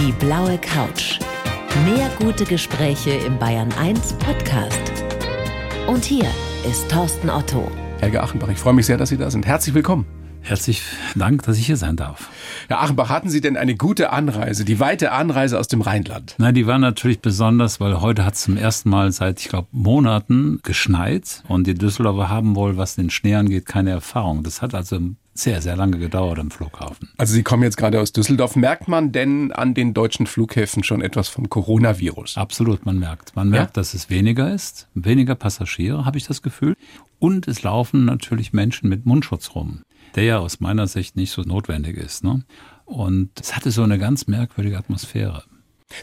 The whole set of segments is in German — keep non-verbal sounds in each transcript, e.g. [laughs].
Die blaue Couch. Mehr gute Gespräche im Bayern 1 Podcast. Und hier ist Thorsten Otto. Helge Achenbach, ich freue mich sehr, dass Sie da sind. Herzlich willkommen. Herzlichen Dank, dass ich hier sein darf. Herr Achenbach, hatten Sie denn eine gute Anreise, die weite Anreise aus dem Rheinland? Nein, die war natürlich besonders, weil heute hat es zum ersten Mal seit, ich glaube, Monaten geschneit und die Düsseldorfer haben wohl, was den Schnee angeht, keine Erfahrung. Das hat also sehr, sehr lange gedauert am Flughafen. Also Sie kommen jetzt gerade aus Düsseldorf. Merkt man denn an den deutschen Flughäfen schon etwas vom Coronavirus? Absolut, man merkt. Man merkt, ja? dass es weniger ist, weniger Passagiere, habe ich das Gefühl. Und es laufen natürlich Menschen mit Mundschutz rum, der ja aus meiner Sicht nicht so notwendig ist. Ne? Und es hatte so eine ganz merkwürdige Atmosphäre.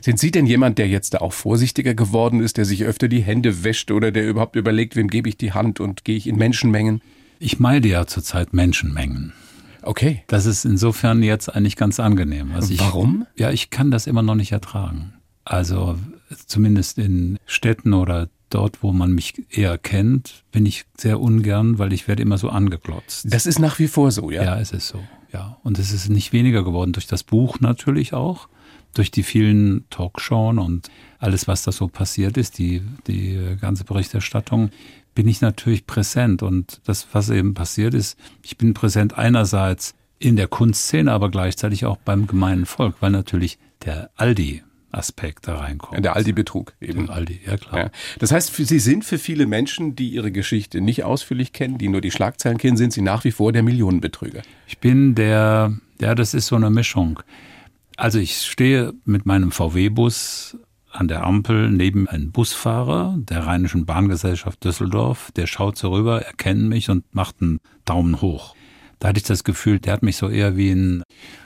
Sind Sie denn jemand, der jetzt da auch vorsichtiger geworden ist, der sich öfter die Hände wäscht oder der überhaupt überlegt, wem gebe ich die Hand und gehe ich in Menschenmengen? Ich meide ja zurzeit Menschenmengen. Okay. Das ist insofern jetzt eigentlich ganz angenehm. Also ich, Warum? Ja, ich kann das immer noch nicht ertragen. Also zumindest in Städten oder dort, wo man mich eher kennt, bin ich sehr ungern, weil ich werde immer so angeklotzt. Das ist nach wie vor so, ja? Ja, es ist so, ja. Und es ist nicht weniger geworden durch das Buch natürlich auch, durch die vielen Talkshows und alles, was da so passiert ist, die, die ganze Berichterstattung bin ich natürlich präsent. Und das, was eben passiert ist, ich bin präsent einerseits in der Kunstszene, aber gleichzeitig auch beim gemeinen Volk, weil natürlich der Aldi Aspekt da reinkommt. Der Aldi-Betrug eben. Der Aldi, ja klar. Ja. Das heißt, Sie sind für viele Menschen, die ihre Geschichte nicht ausführlich kennen, die nur die Schlagzeilen kennen, sind Sie nach wie vor der Millionenbetrüger. Ich bin der, ja, das ist so eine Mischung. Also ich stehe mit meinem VW-Bus an der Ampel neben einem Busfahrer der Rheinischen Bahngesellschaft Düsseldorf. Der schaut so rüber, erkennt mich und macht einen Daumen hoch. Da hatte ich das Gefühl, der hat mich so eher wie ein,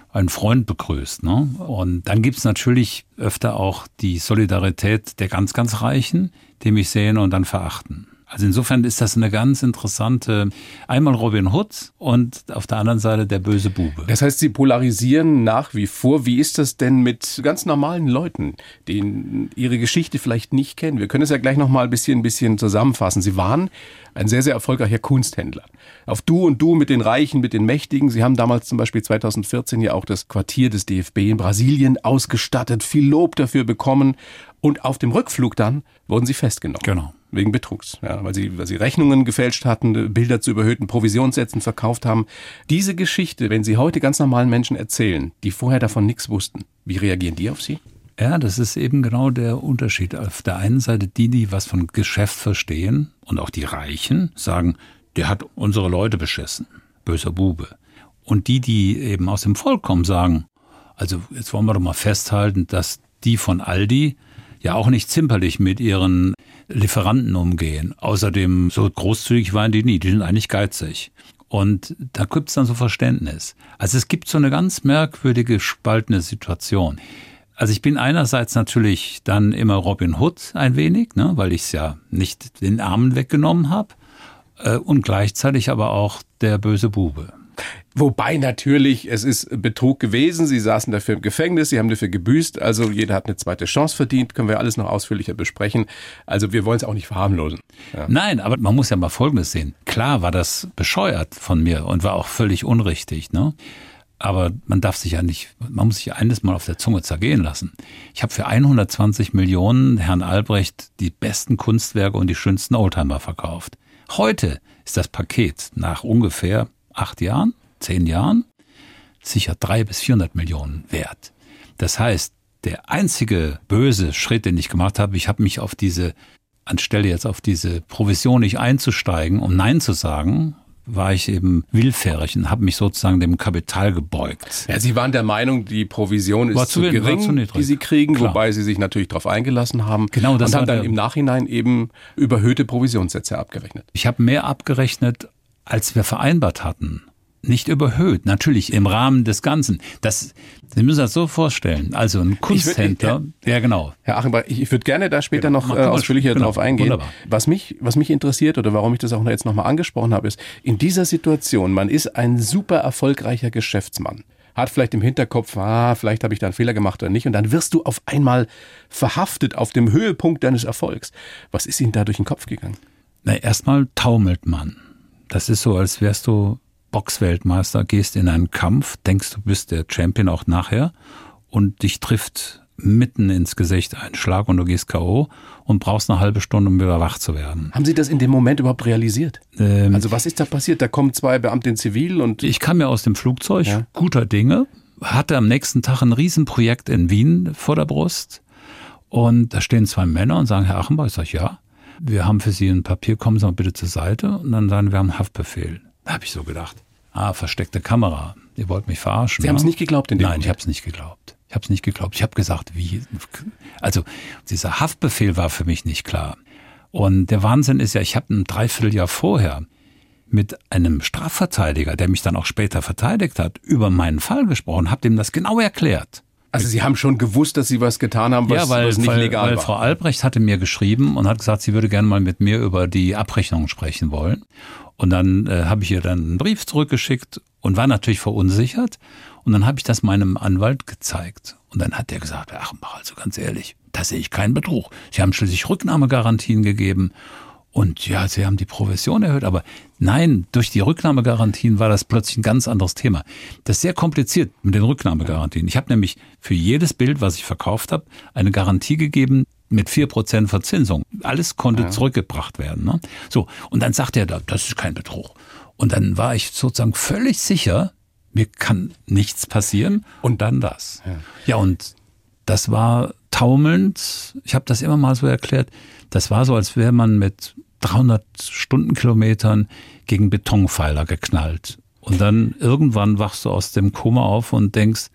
ein Freund begrüßt. Ne? Und dann gibt's natürlich öfter auch die Solidarität der ganz, ganz Reichen, die mich sehen und dann verachten. Also insofern ist das eine ganz interessante, einmal Robin Hood und auf der anderen Seite der böse Bube. Das heißt, Sie polarisieren nach wie vor. Wie ist das denn mit ganz normalen Leuten, die ihre Geschichte vielleicht nicht kennen? Wir können es ja gleich noch mal ein bisschen, ein bisschen zusammenfassen. Sie waren ein sehr, sehr erfolgreicher Kunsthändler. Auf Du und Du mit den Reichen, mit den Mächtigen. Sie haben damals zum Beispiel 2014 ja auch das Quartier des DFB in Brasilien ausgestattet, viel Lob dafür bekommen. Und auf dem Rückflug dann wurden Sie festgenommen. Genau wegen Betrugs, ja, weil sie, weil sie Rechnungen gefälscht hatten, Bilder zu überhöhten Provisionssätzen verkauft haben. Diese Geschichte, wenn Sie heute ganz normalen Menschen erzählen, die vorher davon nichts wussten, wie reagieren die auf Sie? Ja, das ist eben genau der Unterschied. Auf der einen Seite die, die was von Geschäft verstehen und auch die Reichen sagen, der hat unsere Leute beschissen, böser Bube. Und die, die eben aus dem Volk kommen, sagen, also jetzt wollen wir doch mal festhalten, dass die von Aldi ja auch nicht zimperlich mit ihren Lieferanten umgehen. Außerdem, so großzügig waren die nie, die sind eigentlich geizig. Und da gibt es dann so Verständnis. Also es gibt so eine ganz merkwürdige, spaltende Situation. Also ich bin einerseits natürlich dann immer Robin Hood ein wenig, ne, weil ich es ja nicht den Armen weggenommen habe. Äh, und gleichzeitig aber auch der böse Bube. Wobei natürlich, es ist Betrug gewesen. Sie saßen dafür im Gefängnis, sie haben dafür gebüßt. Also jeder hat eine zweite Chance verdient. Können wir alles noch ausführlicher besprechen. Also wir wollen es auch nicht verharmlosen. Ja. Nein, aber man muss ja mal Folgendes sehen. Klar war das bescheuert von mir und war auch völlig unrichtig. Ne? Aber man darf sich ja nicht, man muss sich eines mal auf der Zunge zergehen lassen. Ich habe für 120 Millionen Herrn Albrecht die besten Kunstwerke und die schönsten Oldtimer verkauft. Heute ist das Paket nach ungefähr acht Jahren, zehn Jahren, sicher drei bis vierhundert Millionen wert. Das heißt, der einzige böse Schritt, den ich gemacht habe, ich habe mich auf diese, anstelle jetzt auf diese Provision nicht einzusteigen, um Nein zu sagen, war ich eben willfährig und habe mich sozusagen dem Kapital gebeugt. Ja, Sie waren der Meinung, die Provision ist zu, zu gering, zu die Sie kriegen, Klar. wobei Sie sich natürlich darauf eingelassen haben genau, das und haben dann im Nachhinein eben überhöhte Provisionssätze abgerechnet. Ich habe mehr abgerechnet, als wir vereinbart hatten. Nicht überhöht, natürlich im Rahmen des Ganzen. Das, Sie müssen das so vorstellen. Also ein Kunsthändler, würd, ja, genau. Herr Achenbach, ich, ich würde gerne da später genau. noch äh, ausführlicher genau. drauf eingehen. Wunderbar. Was mich, was mich interessiert oder warum ich das auch jetzt nochmal angesprochen habe, ist, in dieser Situation, man ist ein super erfolgreicher Geschäftsmann hat vielleicht im Hinterkopf, ah, vielleicht habe ich da einen Fehler gemacht oder nicht. Und dann wirst du auf einmal verhaftet auf dem Höhepunkt deines Erfolgs. Was ist Ihnen da durch den Kopf gegangen? Na, erstmal taumelt man. Das ist so, als wärst du Boxweltmeister, gehst in einen Kampf, denkst du bist der Champion auch nachher und dich trifft mitten ins Gesicht ein Schlag und du gehst K.O. und brauchst eine halbe Stunde, um wieder wach zu werden. Haben Sie das in dem Moment überhaupt realisiert? Ähm, also was ist da passiert? Da kommen zwei Beamte in Zivil und... Ich kam ja aus dem Flugzeug, ja. guter Dinge, hatte am nächsten Tag ein Riesenprojekt in Wien vor der Brust und da stehen zwei Männer und sagen, Herr Achenbach, ich sage, ja, wir haben für Sie ein Papier, kommen Sie mal bitte zur Seite und dann sagen wir haben Haftbefehl. Da habe ich so gedacht, ah, versteckte Kamera, ihr wollt mich verarschen. Sie haben es nicht geglaubt in dem Nein, Moment. ich habe es nicht geglaubt. Ich habe es nicht geglaubt. Ich habe gesagt, wie? Also dieser Haftbefehl war für mich nicht klar. Und der Wahnsinn ist ja, ich habe ein Dreivierteljahr vorher mit einem Strafverteidiger, der mich dann auch später verteidigt hat, über meinen Fall gesprochen, habe dem das genau erklärt. Also Sie haben schon gewusst, dass Sie was getan haben, was, ja, weil, was nicht weil, legal weil war. Frau Albrecht hatte mir geschrieben und hat gesagt, sie würde gerne mal mit mir über die Abrechnung sprechen wollen. Und dann äh, habe ich ihr dann einen Brief zurückgeschickt und war natürlich verunsichert und dann habe ich das meinem Anwalt gezeigt. Und dann hat der gesagt, ach, mach also ganz ehrlich, da sehe ich keinen Betrug. Sie haben schließlich Rücknahmegarantien gegeben. Und ja, sie haben die Provision erhöht, aber nein, durch die Rücknahmegarantien war das plötzlich ein ganz anderes Thema. Das ist sehr kompliziert mit den Rücknahmegarantien. Ich habe nämlich für jedes Bild, was ich verkauft habe, eine Garantie gegeben mit vier Prozent Verzinsung. Alles konnte ja. zurückgebracht werden. Ne? So, und dann sagt er, das ist kein Betrug. Und dann war ich sozusagen völlig sicher, mir kann nichts passieren und dann das. Ja, ja und das war taumelnd. Ich habe das immer mal so erklärt. Das war so, als wäre man mit 300 Stundenkilometern gegen Betonpfeiler geknallt. Und dann irgendwann wachst du aus dem Koma auf und denkst,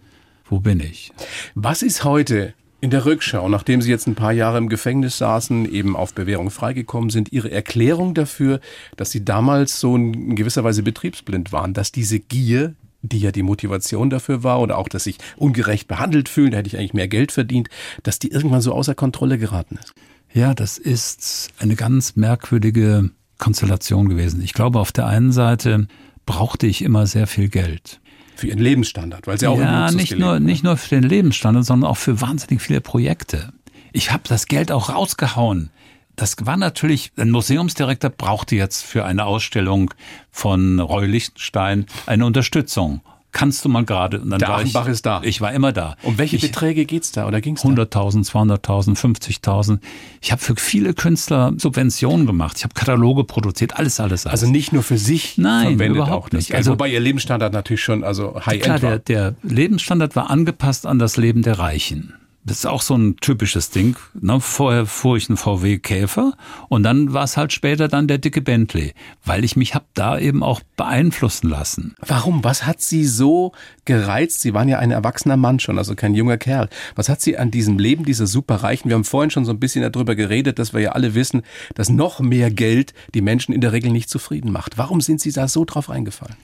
wo bin ich? Was ist heute in der Rückschau, nachdem Sie jetzt ein paar Jahre im Gefängnis saßen, eben auf Bewährung freigekommen sind, Ihre Erklärung dafür, dass Sie damals so in gewisser Weise betriebsblind waren, dass diese Gier, die ja die Motivation dafür war oder auch, dass sich ungerecht behandelt fühlen, da hätte ich eigentlich mehr Geld verdient, dass die irgendwann so außer Kontrolle geraten ist. Ja, das ist eine ganz merkwürdige Konstellation gewesen. Ich glaube, auf der einen Seite brauchte ich immer sehr viel Geld. Für ihren Lebensstandard, weil sie auch ja, nicht nur, nicht nur für den Lebensstandard, sondern auch für wahnsinnig viele Projekte. Ich habe das Geld auch rausgehauen das war natürlich, ein Museumsdirektor brauchte jetzt für eine Ausstellung von Roy Lichtenstein eine Unterstützung. Kannst du mal gerade? Und dann Der Achenbach ich, ist da. Ich war immer da. Um welche ich, Beträge geht's da oder ging's da? 100.000, 200.000, 50.000. Ich habe für viele Künstler Subventionen gemacht. Ich habe Kataloge produziert, alles, alles, alles. Also nicht nur für sich Nein, überhaupt nicht. Also wobei ihr Lebensstandard natürlich schon also high klar, end war. Der, der Lebensstandard war angepasst an das Leben der Reichen. Das ist auch so ein typisches Ding. Ne? Vorher fuhr ich einen VW Käfer und dann war es halt später dann der dicke Bentley, weil ich mich hab da eben auch beeinflussen lassen. Warum? Was hat Sie so gereizt? Sie waren ja ein erwachsener Mann schon, also kein junger Kerl. Was hat Sie an diesem Leben dieser Superreichen? Wir haben vorhin schon so ein bisschen darüber geredet, dass wir ja alle wissen, dass noch mehr Geld die Menschen in der Regel nicht zufrieden macht. Warum sind Sie da so drauf eingefallen?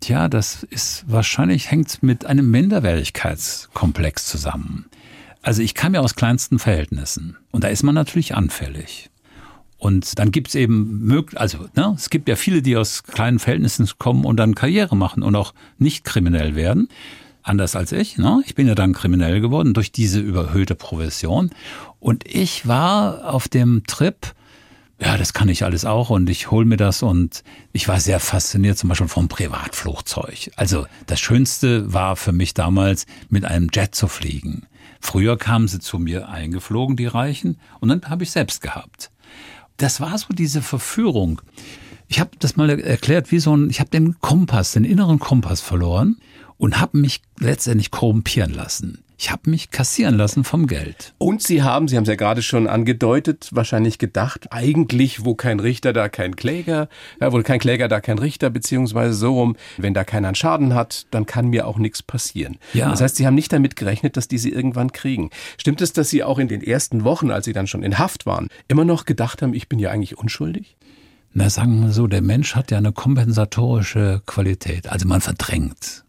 Tja, das ist wahrscheinlich hängt mit einem Minderwertigkeitskomplex zusammen. Also ich kam ja aus kleinsten Verhältnissen und da ist man natürlich anfällig. Und dann gibt's eben, also ne, es gibt ja viele, die aus kleinen Verhältnissen kommen und dann Karriere machen und auch nicht kriminell werden. Anders als ich. Ne? Ich bin ja dann kriminell geworden durch diese überhöhte Provision. Und ich war auf dem Trip, ja, das kann ich alles auch und ich hol mir das und ich war sehr fasziniert zum Beispiel vom Privatflugzeug. Also das Schönste war für mich damals, mit einem Jet zu fliegen. Früher kamen sie zu mir eingeflogen, die Reichen, und dann habe ich selbst gehabt. Das war so diese Verführung. Ich habe das mal erklärt, wie so ein, ich habe den Kompass, den inneren Kompass verloren und habe mich letztendlich korrumpieren lassen. Ich habe mich kassieren lassen vom Geld. Und Sie haben, Sie haben es ja gerade schon angedeutet, wahrscheinlich gedacht, eigentlich, wo kein Richter, da kein Kläger, ja, wo kein Kläger, da kein Richter, beziehungsweise so rum, wenn da keiner einen Schaden hat, dann kann mir auch nichts passieren. Ja. Das heißt, Sie haben nicht damit gerechnet, dass die Sie irgendwann kriegen. Stimmt es, dass Sie auch in den ersten Wochen, als Sie dann schon in Haft waren, immer noch gedacht haben, ich bin ja eigentlich unschuldig? Na, sagen wir so, der Mensch hat ja eine kompensatorische Qualität. Also man verdrängt.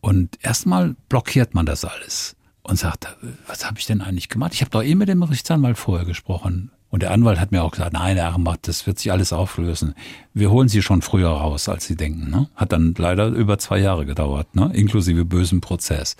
Und erstmal blockiert man das alles und sagte, was habe ich denn eigentlich gemacht? Ich habe doch eh mit dem Rechtsanwalt vorher gesprochen. Und der Anwalt hat mir auch gesagt, nein, Herr Armbach, das wird sich alles auflösen. Wir holen Sie schon früher raus, als Sie denken. Ne? Hat dann leider über zwei Jahre gedauert, ne? inklusive bösem Prozess.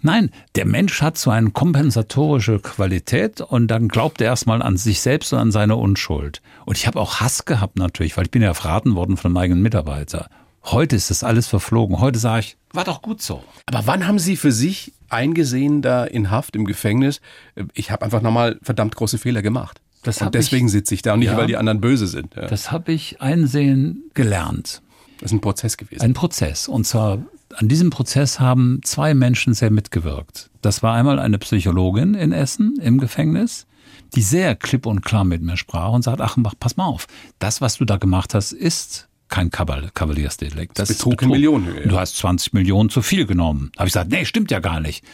Nein, der Mensch hat so eine kompensatorische Qualität und dann glaubt er erstmal an sich selbst und an seine Unschuld. Und ich habe auch Hass gehabt natürlich, weil ich bin ja verraten worden von meinem eigenen Mitarbeiter. Heute ist das alles verflogen. Heute sage ich, war doch gut so. Aber wann haben Sie für sich eingesehen, da in Haft im Gefängnis, äh, ich habe einfach nochmal verdammt große Fehler gemacht? Das und deswegen sitze ich da und nicht, Ja. weil die anderen böse sind. Ja. Das habe ich einsehen gelernt. Das ist ein Prozess gewesen. Ein Prozess. Und zwar an diesem Prozess haben zwei Menschen sehr mitgewirkt. Das war einmal eine Psychologin in Essen im Gefängnis, die sehr klipp und klar mit mir sprach und sagt, Achenbach, pass mal auf, das, was du da gemacht hast, ist kein Kaval Kavaliersdelikt. Das Betrug in Millionenhöhe, ja. Du hast 20 Millionen zu viel genommen. Habe ich gesagt, nee, stimmt ja gar nicht.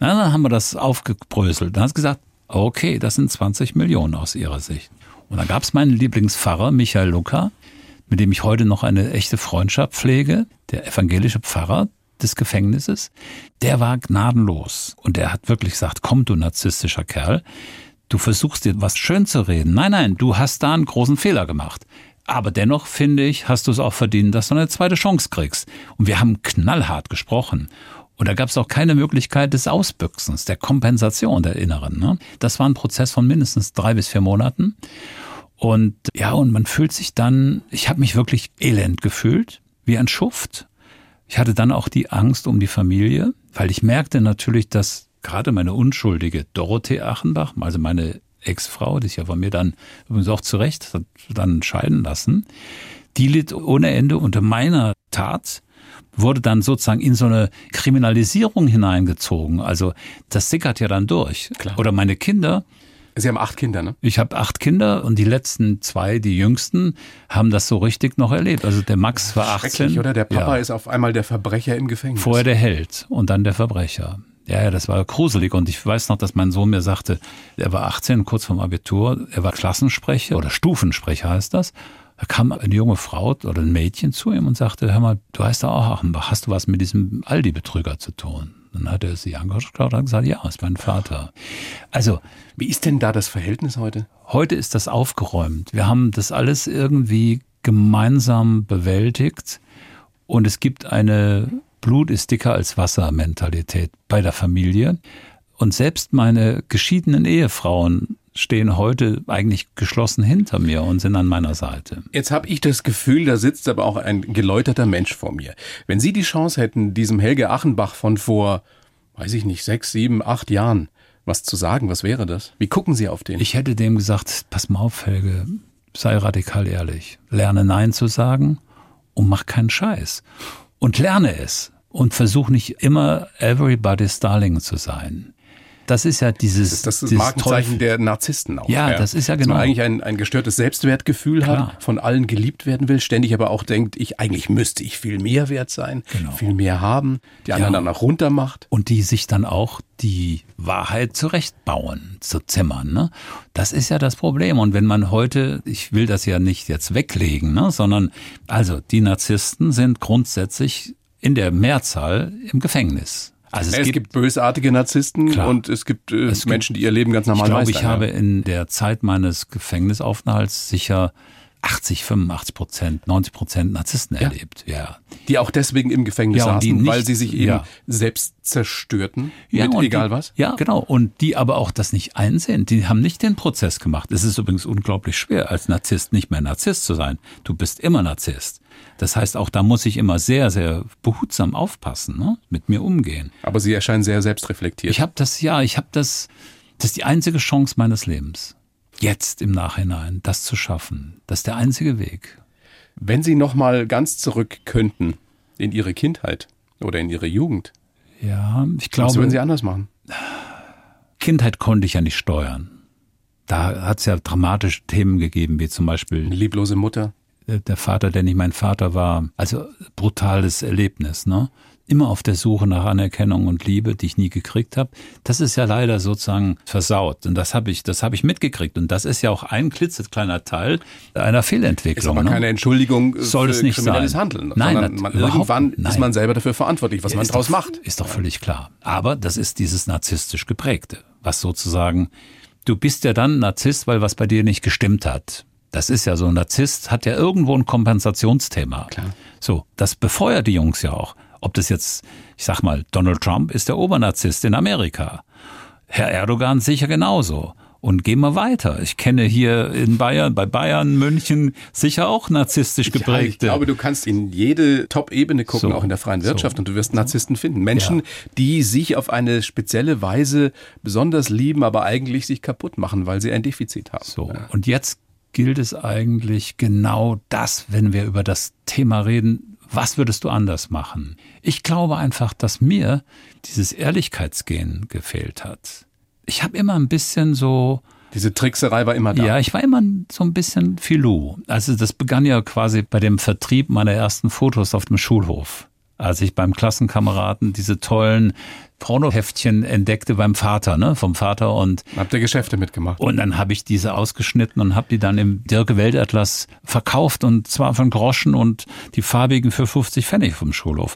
Na, dann haben wir das aufgebröselt. Dann hat sie gesagt, okay, das sind 20 Millionen aus ihrer Sicht. Und dann gab es meinen Lieblingspfarrer, Michael Lucker, mit dem ich heute noch eine echte Freundschaft pflege, der evangelische Pfarrer des Gefängnisses, der war gnadenlos. Und der hat wirklich gesagt, komm du narzisstischer Kerl, du versuchst dir was schön zu reden. Nein, nein, du hast da einen großen Fehler gemacht. Aber dennoch, finde ich, hast du es auch verdient, dass du eine zweite Chance kriegst. Und wir haben knallhart gesprochen. Und da gab es auch keine Möglichkeit des Ausbüchsens, der Kompensation der Inneren. Ne? Das war ein Prozess von mindestens drei bis vier Monaten. Und ja, und man fühlt sich dann, ich habe mich wirklich elend gefühlt, wie ein Schuft. Ich hatte dann auch die Angst um die Familie, weil ich merkte natürlich, dass gerade meine unschuldige Dorothee Achenbach, also meine Ex-Frau, die sich ja von mir dann übrigens auch zu Recht hat dann scheiden lassen, die litt ohne Ende unter meiner Tat, wurde dann sozusagen in so eine Kriminalisierung hineingezogen. Also das sickert ja dann durch. Klar. Oder meine Kinder, Sie haben acht Kinder, ne? ich habe acht Kinder und die letzten zwei, die jüngsten, haben das so richtig noch erlebt. Also der Max war 18. Schrecklich, oder? Der Papa ja, ist auf einmal der Verbrecher im Gefängnis. vorher der Held und dann der Verbrecher. Ja, ja, das war gruselig. Und ich weiß noch, dass mein Sohn mir sagte, er war 18, kurz vorm Abitur, er war Klassensprecher oder Stufensprecher heißt das. Da kam eine junge Frau oder ein Mädchen zu ihm und sagte, hör mal, du heißt doch auch Achenbach, hast du was mit diesem Aldi-Betrüger zu tun? Dann hat er sie angeschaut und gesagt, ja, ist mein Vater. Also, Wie ist denn da das Verhältnis heute? Heute ist das aufgeräumt. Wir haben das alles irgendwie gemeinsam bewältigt und es gibt eine Blut ist dicker als Wasser Mentalität bei der Familie. Und selbst meine geschiedenen Ehefrauen stehen heute eigentlich geschlossen hinter mir und sind an meiner Seite. Jetzt habe ich das Gefühl, da sitzt aber auch ein geläuterter Mensch vor mir. Wenn Sie die Chance hätten, diesem Helge Achenbach von vor, weiß ich nicht, sechs, sieben, acht Jahren was zu sagen, was wäre das? Wie gucken Sie auf den? Ich hätte dem gesagt, pass mal auf, Helge, sei radikal ehrlich. Lerne Nein zu sagen und mach keinen Scheiß. Und lerne es. Und versuch nicht immer everybody's darling zu sein. Das ist ja dieses, das ist das dieses Markenzeichen Teufel- der Narzissten auch. Ja, das ist ja Dass man genau. eigentlich ein, ein gestörtes Selbstwertgefühl Klar. hat, von allen geliebt werden will, ständig aber auch denkt, ich eigentlich müsste ich viel mehr wert sein, Genau. viel mehr haben, die anderen Ja. dann auch runtermacht. und die sich dann auch die Wahrheit zurechtbauen, zu zimmern. Ne? Das ist ja das Problem. Und wenn man heute, ich will das ja nicht jetzt weglegen, ne, sondern also die Narzissten sind grundsätzlich in der Mehrzahl im Gefängnis. Also Es, gibt, bösartige Narzissten Klar. und es gibt, äh, Es gibt- Menschen, die ihr Leben ganz normal ich glaube, meistern. ich ja. habe in der Zeit meines Gefängnisaufenthalts sicher 80, 85 Prozent, 90 Prozent Narzissten erlebt. Ja. Die auch deswegen im Gefängnis Ja, saßen, nicht- weil sie sich eben ja. selbst zerstörten. Ja, mit egal die, was. Ja, genau. Und die aber auch das nicht einsehen. Die haben nicht den Prozess gemacht. Es ist übrigens unglaublich schwer, als Narzisst nicht mehr Narzisst zu sein. Du bist immer Narzisst. Das heißt, auch da muss ich immer sehr, sehr behutsam aufpassen, ne? mit mir umgehen. Aber sie erscheinen sehr selbstreflektiert. Ich habe das, ja, ich habe das, das ist die einzige Chance meines Lebens. Jetzt im Nachhinein, das zu schaffen. Das ist der einzige Weg. Wenn Sie noch mal ganz zurück könnten in Ihre Kindheit oder in Ihre Jugend, Ja, ich was glaube. würden Sie anders machen? Kindheit konnte ich ja nicht steuern. Da hat es ja dramatische Themen gegeben, wie zum Beispiel Eine lieblose Mutter. Äh, der Vater, der nicht mein Vater war. Also brutales Erlebnis, ne? Immer auf der Suche nach Anerkennung und Liebe, die ich nie gekriegt habe. Das ist ja leider sozusagen versaut. Und das habe ich, das habe ich mitgekriegt. Und das ist ja auch ein klitzekleiner Teil einer Ist Fehlentwicklung. aber ne? keine Entschuldigung Soll es nicht kriminelles sein. Handeln. Nein, man, irgendwann nicht. ist Nein. man selber dafür verantwortlich, was Ja, man ist draus doch, macht. Ist doch völlig klar. Aber das ist dieses narzisstisch geprägte, was sozusagen, du bist ja dann Narzisst, weil was bei dir nicht gestimmt hat. Das ist ja so, ein Narzisst hat ja irgendwo ein Kompensationsthema. Klar. So, das befeuert die Jungs ja auch. Ob das jetzt, ich sag mal, Donald Trump ist der Obernarzisst in Amerika. Herr Erdogan sicher genauso. Und gehen wir weiter. Ich kenne hier in Bayern, bei Bayern, München sicher auch narzisstisch geprägte. Ja, ich glaube, du kannst in jede Top-Ebene gucken, so, auch in der freien Wirtschaft, so, und du wirst Narzissten finden. Menschen, ja. die sich auf eine spezielle Weise besonders lieben, aber eigentlich sich kaputt machen, weil sie ein Defizit haben. So. Und jetzt gilt es eigentlich genau das, wenn wir über das Thema reden, was würdest du anders machen? Ich glaube einfach, dass mir dieses Ehrlichkeitsgehen gefehlt hat. Ich habe immer ein bisschen so diese Trickserei war immer da. Ja, ich war immer so ein bisschen Filou. Also das begann ja quasi bei dem Vertrieb meiner ersten Fotos auf dem Schulhof als ich beim Klassenkameraden diese tollen Pornoheftchen entdeckte beim Vater, ne, vom Vater und habt ihr Geschäfte mitgemacht. Und dann habe ich diese ausgeschnitten und habe die dann im Dirke Weltatlas verkauft und zwar von Groschen und die farbigen für 50 Pfennig vom Schulhof.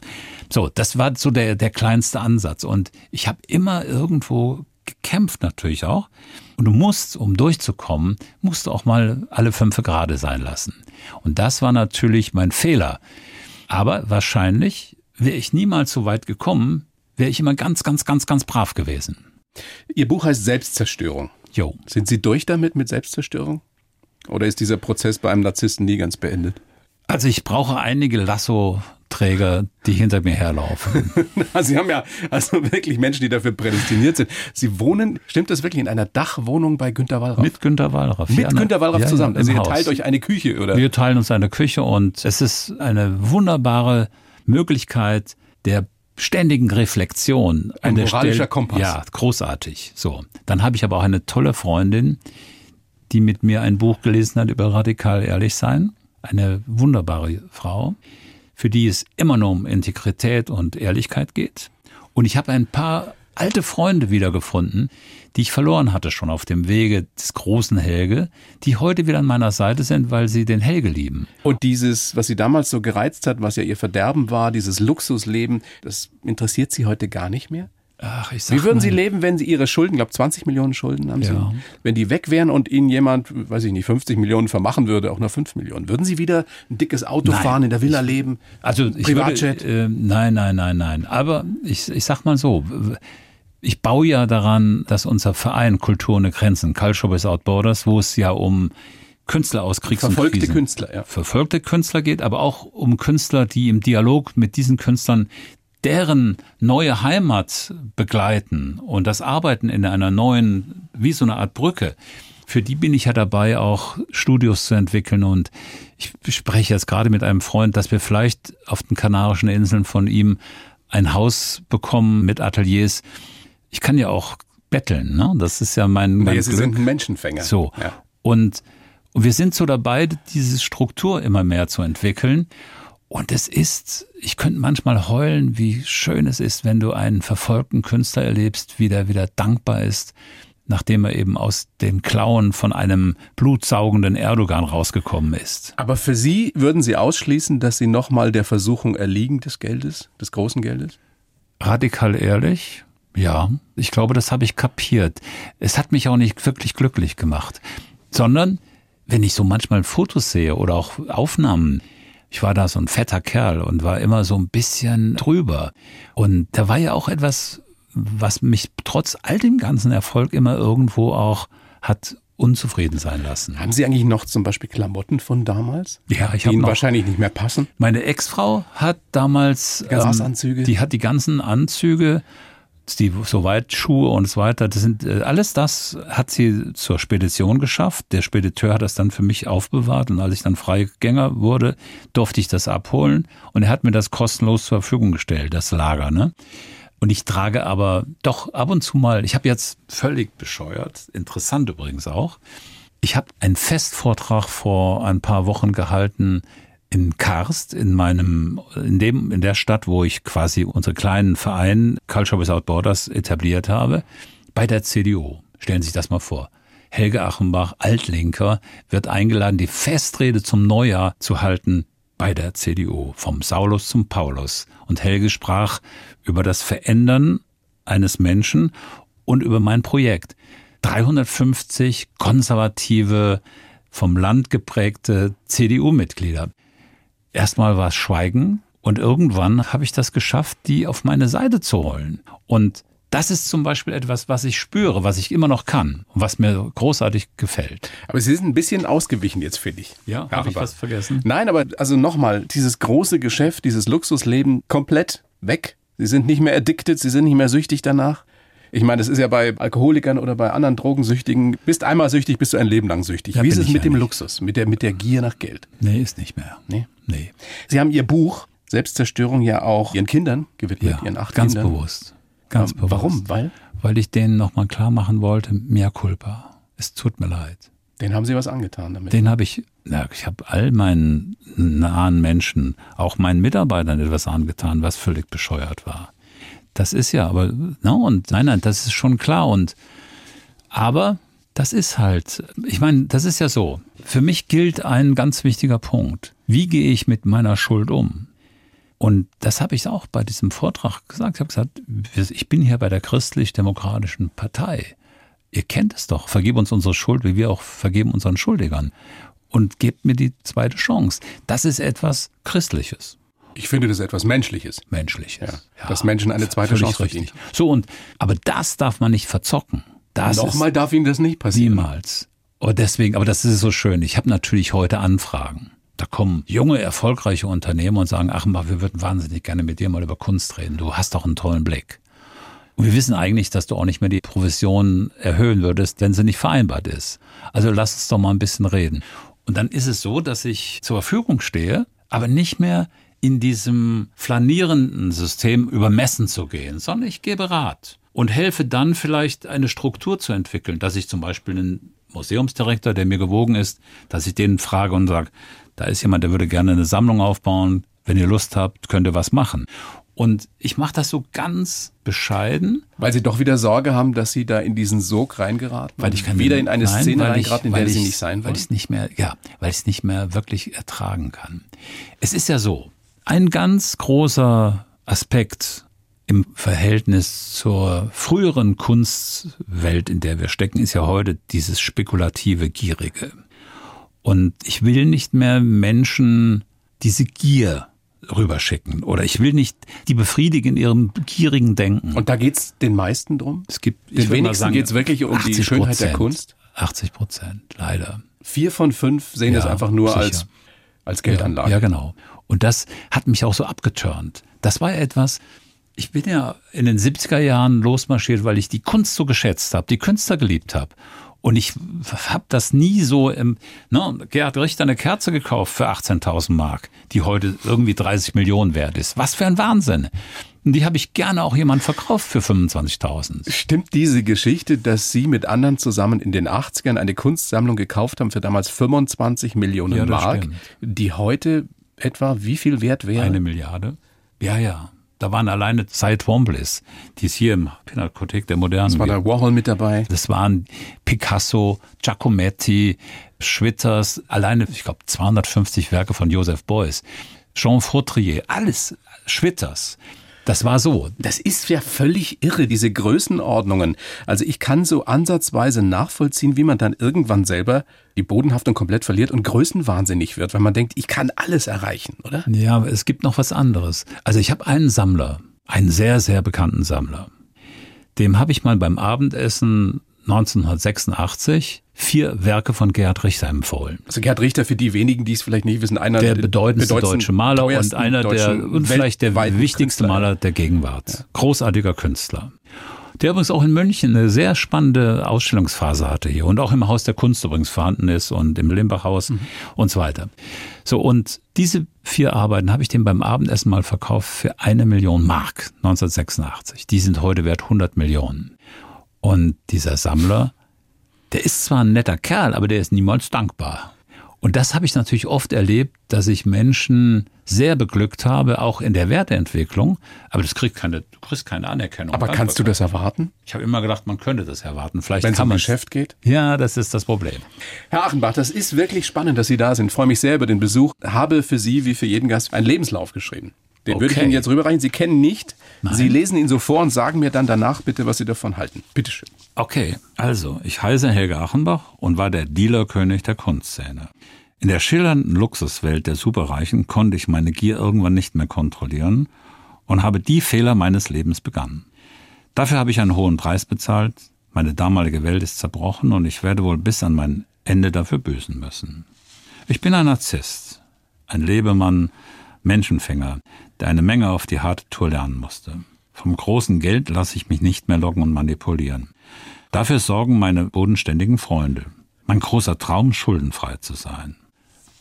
So, das war so der der kleinste Ansatz und ich habe immer irgendwo gekämpft natürlich auch. Und du musst, um durchzukommen, musst du auch mal alle fünf Grade sein lassen. Und das war natürlich mein Fehler. Aber wahrscheinlich wäre ich niemals so weit gekommen, wäre ich immer ganz, ganz, ganz, ganz brav gewesen. Ihr Buch heißt Selbstzerstörung. Jo. Sind Sie durch damit mit Selbstzerstörung? Oder ist dieser Prozess bei einem Narzissten nie ganz beendet? Also ich brauche einige Lasso Träger, die hinter mir herlaufen. [laughs] Sie haben ja also wirklich Menschen, die dafür prädestiniert sind. Sie wohnen, stimmt das wirklich, in einer Dachwohnung bei Günter Wallraff? Mit Günter Wallraff. Mit ja, Günter Wallraff ja, zusammen. Also ihr Haus. teilt euch eine Küche, oder? Wir teilen uns eine Küche und es ist eine wunderbare Möglichkeit der ständigen Reflexion. Ein moralischer Stell Kompass. Ja, großartig. So. Dann habe ich aber auch eine tolle Freundin, die mit mir ein Buch gelesen hat über radikal ehrlich sein. Eine wunderbare Frau für die es immer nur um Integrität und Ehrlichkeit geht. Und ich habe ein paar alte Freunde wiedergefunden, die ich verloren hatte schon auf dem Wege des großen Helge, die heute wieder an meiner Seite sind, weil sie den Helge lieben. Und dieses, was sie damals so gereizt hat, was ja ihr Verderben war, dieses Luxusleben, das interessiert sie heute gar nicht mehr? Ach, Wie würden mal. Sie leben, wenn Sie Ihre Schulden, ich glaube 20 Millionen Schulden haben Sie, ja. wenn die weg wären und Ihnen jemand, weiß ich nicht, 50 Millionen vermachen würde, auch nur 5 Millionen, würden Sie wieder ein dickes Auto nein, fahren, in der Villa leben? Also Privatjet? Würde, äh, nein, nein, nein, nein. Aber ich, ich sag mal so, ich baue ja daran, dass unser Verein Kultur ohne Grenzen, Culture Without Borders, wo es ja um Künstler aus Kriegs Verfolgte Krisen. Künstler, ja. Verfolgte Künstler geht, aber auch um Künstler, die im Dialog mit diesen Künstlern deren neue Heimat begleiten und das Arbeiten in einer neuen, wie so eine Art Brücke, für die bin ich ja dabei, auch Studios zu entwickeln. Und ich spreche jetzt gerade mit einem Freund, dass wir vielleicht auf den Kanarischen Inseln von ihm ein Haus bekommen mit Ateliers. Ich kann ja auch betteln, ne? Das ist ja mein, mein nee, Sie Glück. sind ein Menschenfänger. So. Ja. Und, und wir sind so dabei, diese Struktur immer mehr zu entwickeln. Und es ist, ich könnte manchmal heulen, wie schön es ist, wenn du einen verfolgten Künstler erlebst, wie der wieder dankbar ist, nachdem er eben aus den Klauen von einem blutsaugenden Erdogan rausgekommen ist. Aber für Sie würden Sie ausschließen, dass Sie nochmal der Versuchung erliegen des Geldes, des großen Geldes? Radikal ehrlich? Ja, ich glaube, das habe ich kapiert. Es hat mich auch nicht wirklich glücklich gemacht, sondern wenn ich so manchmal Fotos sehe oder auch Aufnahmen, ich war da so ein fetter Kerl und war immer so ein bisschen drüber. Und da war ja auch etwas, was mich trotz all dem ganzen Erfolg immer irgendwo auch hat unzufrieden sein lassen. Haben Sie eigentlich noch zum Beispiel Klamotten von damals? Ja, ich habe Ihnen wahrscheinlich nicht mehr passen. Meine Ex-Frau hat damals ähm. Die hat die ganzen Anzüge die soweit Schuhe und so weiter, das sind äh, alles das hat sie zur Spedition geschafft. Der Spediteur hat das dann für mich aufbewahrt und als ich dann Freigänger wurde, durfte ich das abholen und er hat mir das kostenlos zur Verfügung gestellt, das Lager, ne? Und ich trage aber doch ab und zu mal, ich habe jetzt völlig bescheuert, interessant übrigens auch. Ich habe einen Festvortrag vor ein paar Wochen gehalten in Karst, in meinem, in dem, in der Stadt, wo ich quasi unsere kleinen Verein Culture Without Borders etabliert habe, bei der CDU. Stellen Sie sich das mal vor. Helge Achenbach, Altlinker, wird eingeladen, die Festrede zum Neujahr zu halten bei der CDU, vom Saulus zum Paulus. Und Helge sprach über das Verändern eines Menschen und über mein Projekt. 350 konservative, vom Land geprägte CDU-Mitglieder erstmal war es Schweigen und irgendwann habe ich das geschafft, die auf meine Seite zu holen. Und Das ist zum Beispiel etwas, was ich spüre, was ich immer noch kann und was mir großartig gefällt. Aber Sie sind ein bisschen ausgewichen jetzt, finde ich. Ja, habe ich was vergessen? Nein, aber also nochmal, dieses große Geschäft, dieses Luxusleben komplett weg. Sie sind nicht mehr addicted, Sie sind nicht mehr süchtig danach. Ich meine, das ist ja bei Alkoholikern oder bei anderen Drogensüchtigen. Bist einmal süchtig, bist du ein Leben lang süchtig. Ja, Wie ist es mit ja dem nicht. Luxus, mit der, mit der Gier nach Geld? Nee, ist nicht mehr. Nee. Nee. Sie haben Ihr Buch Selbstzerstörung ja auch Ihren Kindern gewidmet, Ja, Ihren acht ganz Kindern. bewusst. Ganz Ähm, bewusst. Warum? Weil? Weil ich denen nochmal klar machen wollte, mehr Culpa. Es tut mir leid. Den haben Sie was angetan damit. Den habe ich, na, ich habe all meinen nahen Menschen, auch meinen Mitarbeitern etwas angetan, was völlig bescheuert war. Das ist ja, aber, na, und nein, nein, das ist schon klar und, aber das ist halt, ich meine, das ist ja so. Für mich gilt ein ganz wichtiger Punkt. Wie gehe ich mit meiner Schuld um? Und das habe ich auch bei diesem Vortrag gesagt. Ich habe gesagt, ich bin hier bei der christlich-demokratischen Partei. Ihr kennt es doch. Vergib uns unsere Schuld, wie wir auch vergeben unseren Schuldigern. Und gebt mir die zweite Chance. Das ist etwas Christliches, Ich finde das etwas Menschliches. Menschliches. Ja, dass Menschen eine zweite Chance richtig. So, und, aber das darf man nicht verzocken. Das Nochmal darf Ihnen das nicht passieren. niemals. Und deswegen, aber das ist so schön. Ich habe natürlich heute Anfragen. Da kommen junge, erfolgreiche Unternehmer und sagen, Achenbach, wir würden wahnsinnig gerne mit dir mal über Kunst reden. Du hast doch einen tollen Blick. Und wir wissen eigentlich, dass du auch nicht mehr die Provision erhöhen würdest, wenn sie nicht vereinbart ist. Also lass uns doch mal ein bisschen reden. Und dann ist es so, dass ich zur Verfügung stehe, aber nicht mehr in diesem flanierenden System übermessen zu gehen, sondern ich gebe Rat und helfe dann vielleicht eine Struktur zu entwickeln, dass ich zum Beispiel einen Museumsdirektor, der mir gewogen ist, dass ich den frage und sage, da ist jemand, der würde gerne eine Sammlung aufbauen. Wenn ihr Lust habt, könnt ihr was machen. Und ich mache das so ganz bescheiden, Weil Sie doch wieder Sorge haben, dass Sie da in diesen Sog reingeraten. weil ich kann wieder in eine Nein, Szene weil reingeraten, in weil der Sie ich- nicht sein Weil wollen. ich es nicht mehr, ja, weil ich es nicht mehr wirklich ertragen kann. Es ist ja so, ein ganz großer Aspekt im Verhältnis zur früheren Kunstwelt, in der wir stecken, ist ja heute dieses spekulative, gierige. Und ich will nicht mehr Menschen diese Gier rüberschicken oder ich will nicht die befriedigen in ihrem gierigen Denken. Und da geht's den meisten drum? es gibt, Den wenigsten geht's wirklich um die 80%. Schönheit der Kunst? 80 Prozent, leider. Vier von fünf sehen das Ja, einfach nur sicher. als, als Geldanlage. Ja, ja, genau. Und das hat mich auch so abgeturnt. Das war ja etwas, ich bin ja in den 70er Jahren losmarschiert, weil ich die Kunst so geschätzt habe, die Künstler geliebt habe. Und ich habe das nie so im, ne, Gerhard Richter eine Kerze gekauft für 18.000 Mark, die heute irgendwie 30 Millionen wert ist. Was für ein Wahnsinn. Und die habe ich gerne auch jemand verkauft für 25.000. Stimmt diese Geschichte, dass Sie mit anderen zusammen in den 80ern eine Kunstsammlung gekauft haben für damals 25 Millionen Ja, Mark, stimmt. die heute etwa wie viel wert wäre? Eine Milliarde? Ja, ja. Da waren alleine Cy Twomblis, die ist hier im Pinakothek der Modernen. War da Warhol mit dabei? Das waren Picasso, Giacometti, Schwitters, alleine, ich glaube, 250 Werke von Joseph Beuys, Jean Fautrier, alles Schwitters. Das war so. Das ist ja völlig irre, diese Größenordnungen. Also ich kann so ansatzweise nachvollziehen, wie man dann irgendwann selber die Bodenhaftung komplett verliert und größenwahnsinnig wird, weil man denkt, ich kann alles erreichen, oder? Ja, aber es gibt noch was anderes. Also ich habe einen Sammler, einen sehr, sehr bekannten Sammler. Dem habe ich mal beim Abendessen 1986 vier Werke von Gerhard Richter empfohlen. Also Gerhard Richter, für die wenigen, die es vielleicht nicht wissen, einer der bedeutendste deutsche Maler und einer der deutschen, und vielleicht der wichtigste Künstler. Maler der Gegenwart. Großartiger Künstler. Der übrigens auch in München eine sehr spannende Ausstellungsphase hatte hier und auch im Haus der Kunst übrigens vorhanden ist und im Limbachhaus Mhm. und so weiter. So, und diese vier Arbeiten habe ich dem beim Abendessen mal verkauft für eine Million Mark 1986. Die sind heute wert 100 Millionen. Und dieser Sammler, der ist zwar ein netter Kerl, aber der ist niemals dankbar. Und das habe ich natürlich oft erlebt, dass ich Menschen sehr beglückt habe, auch in der Werteentwicklung. Aber das kriegt keine, du kriegst keine Anerkennung. Aber kannst du das erwarten, Ich habe immer gedacht, man könnte das erwarten. Vielleicht wenn es um Geschäft geht? Ja, das ist das Problem. Herr Achenbach, das ist wirklich spannend, dass Sie da sind. Ich freue mich sehr über den Besuch. Habe für Sie, wie für jeden Gast, einen Lebenslauf geschrieben. Den würde ich Okay. Ihnen jetzt rüberreichen. Sie kennen ihn nicht. Nein. Sie lesen ihn so vor und sagen mir dann danach bitte, was Sie davon halten. Bitteschön. Okay, also, ich heiße Helge Achenbach und war der Dealerkönig der Kunstszene. In der schillernden Luxuswelt der Superreichen konnte ich meine Gier irgendwann nicht mehr kontrollieren und habe die Fehler meines Lebens begangen. Dafür habe ich einen hohen Preis bezahlt. Meine damalige Welt ist zerbrochen und ich werde wohl bis an mein Ende dafür büßen müssen. Ich bin ein Narzisst, ein Lebemann, Menschenfänger, der eine Menge auf die harte Tour lernen musste. Vom großen Geld lasse ich mich nicht mehr locken und manipulieren. Dafür sorgen meine bodenständigen Freunde. Mein großer Traum, schuldenfrei zu sein.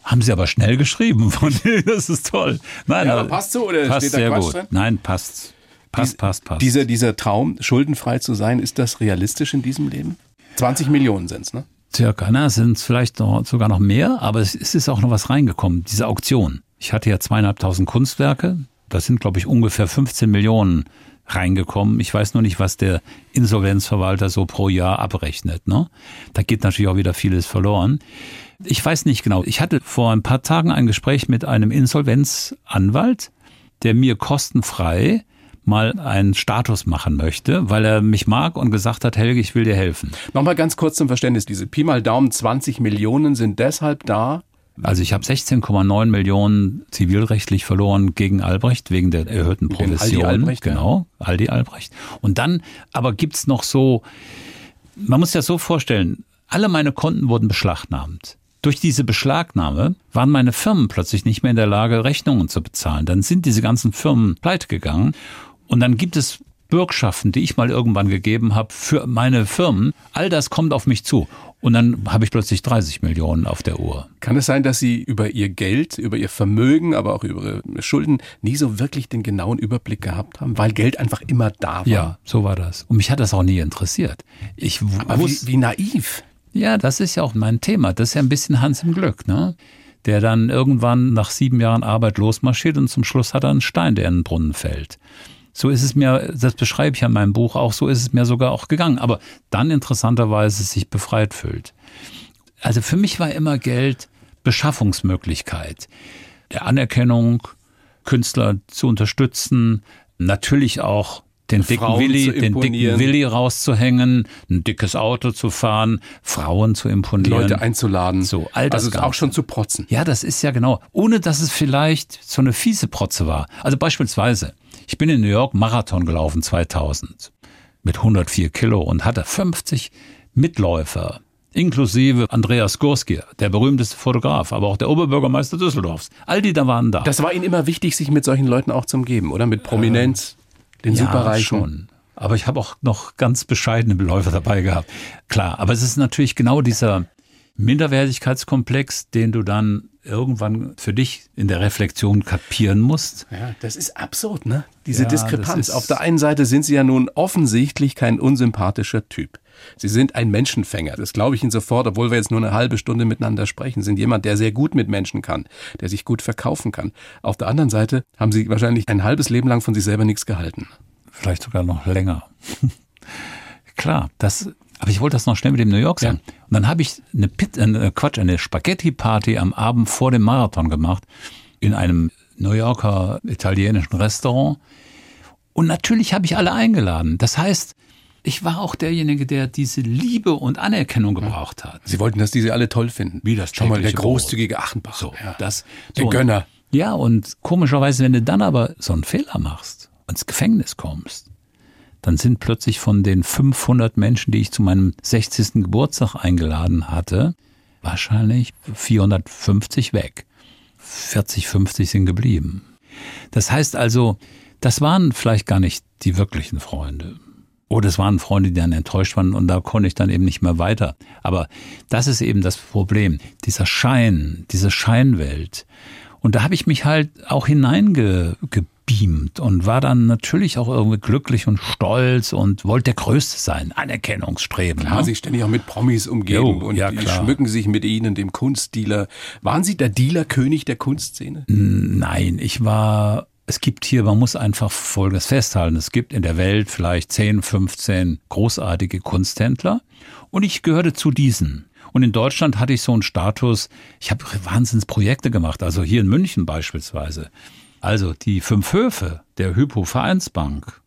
Haben Sie aber schnell geschrieben von [laughs] das ist toll. Nein, ja, aber passt so oder passt steht da sehr Quatsch gut. drin? Nein, passt. Passt, Dies- passt, passt. Dieser, dieser Traum, schuldenfrei zu sein, ist das realistisch in diesem Leben? 20 Millionen sind's, ne? Circa, na, es sind vielleicht noch, sogar noch mehr, aber es ist auch noch was reingekommen, diese Auktion. Ich hatte ja zweieinhalbtausend Kunstwerke, da sind, glaube ich, ungefähr 15 Millionen reingekommen. Ich weiß nur nicht, was der Insolvenzverwalter so pro Jahr abrechnet. Ne? Da geht natürlich auch wieder vieles verloren. Ich weiß nicht genau. Ich hatte vor ein paar Tagen ein Gespräch mit einem Insolvenzanwalt, der mir kostenfrei mal einen Status machen möchte, weil er mich mag und gesagt hat, Helge, ich will dir helfen. Nochmal ganz kurz zum Verständnis. Diese Pi mal Daumen 20 Millionen sind deshalb da. Also ich habe 16,9 Millionen zivilrechtlich verloren gegen Albrecht wegen der erhöhten dem Aldi Provision. Albrecht, ja. genau, Aldi Albrecht. Und dann aber gibt's noch so, man muss sich das so vorstellen, alle meine Konten wurden beschlagnahmt. Durch diese Beschlagnahme waren meine Firmen plötzlich nicht mehr in der Lage, Rechnungen zu bezahlen. Dann sind diese ganzen Firmen pleite gegangen. Und dann gibt es Bürgschaften, die ich mal irgendwann gegeben habe für meine Firmen. All das kommt auf mich zu. Und dann habe ich plötzlich 30 Millionen auf der Uhr. Kann es sein, dass Sie über Ihr Geld, über Ihr Vermögen, aber auch über Ihre Schulden nie so wirklich den genauen Überblick gehabt haben, weil Geld einfach immer da war? Ja, so war das. Und mich hat das auch nie interessiert. Ich Aber wie, wie naiv. ja, das ist ja auch mein Thema. Das ist ja ein bisschen Hans im Glück, ne? Der dann irgendwann nach sieben Jahren Arbeit losmarschiert und zum Schluss hat er einen Stein, der in den Brunnen fällt. So ist es mir, das beschreibe ich ja in meinem Buch auch, so ist es mir sogar auch gegangen. Aber dann interessanterweise sich befreit fühlt. Also für mich war immer Geld Beschaffungsmöglichkeit. Der Anerkennung, Künstler zu unterstützen, natürlich auch den dicken Frauen Willi, den dicken. Willi rauszuhängen, ein dickes Auto zu fahren, Frauen zu imponieren. Leute einzuladen. So, all das also Ganze. auch schon zu protzen. Ja, das ist ja genau. Ohne dass es vielleicht so eine fiese Protze war. Also beispielsweise, ich bin in New York Marathon gelaufen 2000 mit 104 Kilo und hatte 50 Mitläufer. Inklusive Andreas Gurski, der berühmteste Fotograf, aber auch der Oberbürgermeister Düsseldorfs. All die da waren da. Das war Ihnen immer wichtig, sich mit solchen Leuten auch zu umgeben, oder? Mit Prominenz, den Superreichen. schon. Aber ich habe auch noch ganz bescheidene Beläufer dabei gehabt. Klar, aber es ist natürlich genau dieser Minderwertigkeitskomplex, den du dann irgendwann für dich in der Reflexion kapieren musst. Ja, das ist absurd, ne? Diese Ja, Diskrepanz. Auf der einen Seite sind Sie ja nun offensichtlich kein unsympathischer Typ. Sie sind ein Menschenfänger. Das glaube ich Ihnen sofort, obwohl wir jetzt nur eine halbe Stunde miteinander sprechen. Sie sind jemand, der sehr gut mit Menschen kann, der sich gut verkaufen kann. Auf der anderen Seite haben Sie wahrscheinlich ein halbes Leben lang von sich selber nichts gehalten. vielleicht sogar noch länger. [laughs] Klar, das, aber ich wollte das noch schnell mit dem New York sagen. Und dann habe ich eine Pit, äh, Quatsch, eine Spaghetti-Party am Abend vor dem Marathon gemacht in einem New Yorker italienischen Restaurant. Und natürlich habe ich alle eingeladen. Das heißt, ich war auch derjenige, der diese Liebe und Anerkennung gebraucht hat. Sie wollten, dass die Sie alle toll finden. Wie das Schon mal der großzügige Achenbach. So, ja. das, Der so. Gönner. Ja, und komischerweise, wenn du dann aber so einen Fehler machst und ins Gefängnis kommst, dann sind plötzlich von den 500 Menschen, die ich zu meinem 60. Geburtstag eingeladen hatte, wahrscheinlich 450 weg. 40, 50 sind geblieben. Das heißt also, das waren vielleicht gar nicht die wirklichen Freunde. Oder es waren Freunde, die dann enttäuscht waren und da konnte ich dann eben nicht mehr weiter. Aber das ist eben das Problem. Dieser Schein, diese Scheinwelt. Und da habe ich mich halt auch hineingebeamt und war dann natürlich auch irgendwie glücklich und stolz und wollte der Größte sein. Anerkennungsstreben. Klar, ne? sich ständig auch mit Promis umgeben Jo, und ja, die klar. schmücken sich mit ihnen, dem Kunstdealer. Waren Sie der Dealer-König der Kunstszene? Nein, ich war, es gibt hier, man muss einfach Folgendes festhalten. Es gibt in der Welt vielleicht 10, 15 großartige Kunsthändler und ich gehörte zu diesen. Und in Deutschland hatte ich so einen Status, ich habe Wahnsinnsprojekte gemacht, also hier in München beispielsweise. Also die fünf Höfe der Hypo Vereinsbank,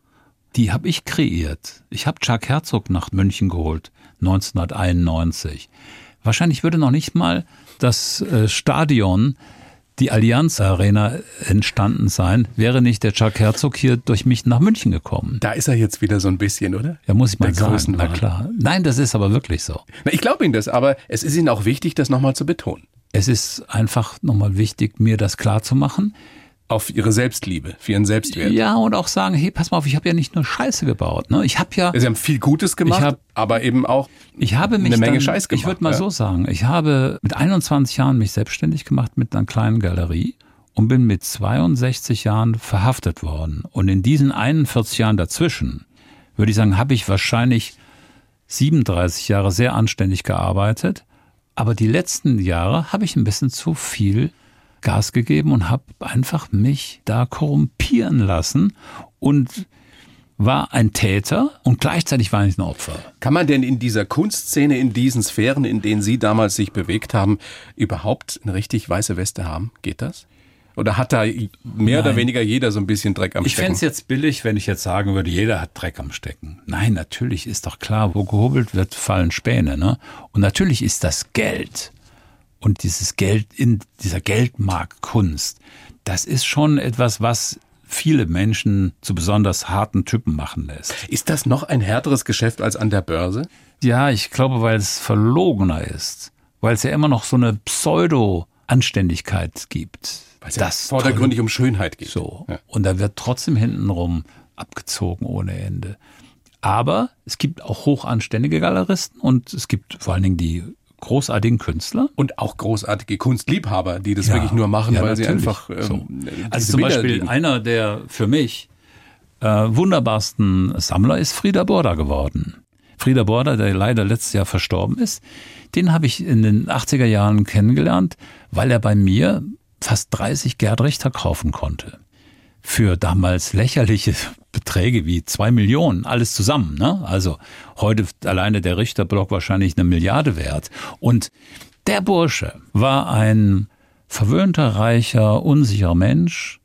die habe ich kreiert. Ich habe Chuck Herzog nach München geholt, 1991. Wahrscheinlich würde noch nicht mal das äh, Stadion die Allianz Arena entstanden sein, wäre nicht der Chuck Herzog hier durch mich nach München gekommen. Da ist er jetzt wieder so ein bisschen, oder? Ja, muss ich mal Der sagen. Na klar. Nein, das ist aber wirklich so. Na, ich glaube Ihnen das, aber es ist Ihnen auch wichtig, das nochmal zu betonen. Es ist einfach nochmal wichtig, mir das klar zu machen. Auf Ihre Selbstliebe, für Ihren Selbstwert. Ja, und auch sagen, hey, pass mal auf, ich habe ja nicht nur Scheiße gebaut. Ne? Ich habe ja, Sie haben viel Gutes gemacht, Ich hab- aber eben auch ich habe mich eine Menge dann, Scheiß gemacht. Ich würde mal ja. so sagen, ich habe mit 21 Jahren mich selbstständig gemacht mit einer kleinen Galerie und bin mit 62 Jahren verhaftet worden. Und in diesen 41 Jahren dazwischen, würde ich sagen, habe ich wahrscheinlich 37 Jahre sehr anständig gearbeitet. Aber die letzten Jahre habe ich ein bisschen zu viel Gas gegeben und habe einfach mich da korrumpieren lassen und war ein Täter und gleichzeitig war ich ein Opfer. Kann man denn in dieser Kunstszene, in diesen Sphären, in denen Sie damals sich bewegt haben, überhaupt eine richtig weiße Weste haben? Geht das? Oder hat da mehr oder Nein. weniger jeder so ein bisschen Dreck am Ich Stecken? fände es jetzt billig, wenn ich jetzt sagen würde, jeder hat Dreck am Stecken. Nein, natürlich ist doch klar, wo gehobelt wird, fallen Späne. Ne? Und natürlich ist das Geld und dieses Geld in dieser Geldmarktkunst, das ist schon etwas, was viele Menschen zu besonders harten Typen machen lässt. Ist das noch ein härteres Geschäft als an der Börse? Ja, ich glaube, weil es verlogener ist, weil es ja immer noch so eine Pseudo-Anständigkeit gibt. Weil es ja vordergründig um Schönheit geht. So. Ja. Und da wird trotzdem hintenrum abgezogen ohne Ende. Aber es gibt auch hochanständige Galeristen und es gibt vor allen Dingen die großartigen Künstler. Und auch großartige Kunstliebhaber, die das Ja. wirklich nur machen, Ja, weil sie natürlich. einfach ähm, So. Also zum Bilder Beispiel lieben. einer der für mich äh, wunderbarsten Sammler ist Frieda Borda geworden. Frieda Borda, der leider letztes Jahr verstorben ist, den habe ich in den 80er Jahren kennengelernt, weil er bei mir fast 30 Gerd Richter kaufen konnte. Für damals lächerliche Beträge wie zwei Millionen, alles zusammen. Ne? Also heute alleine der Richterblock wahrscheinlich eine Milliarde wert. Und der Bursche war ein verwöhnter, reicher, unsicherer Mensch,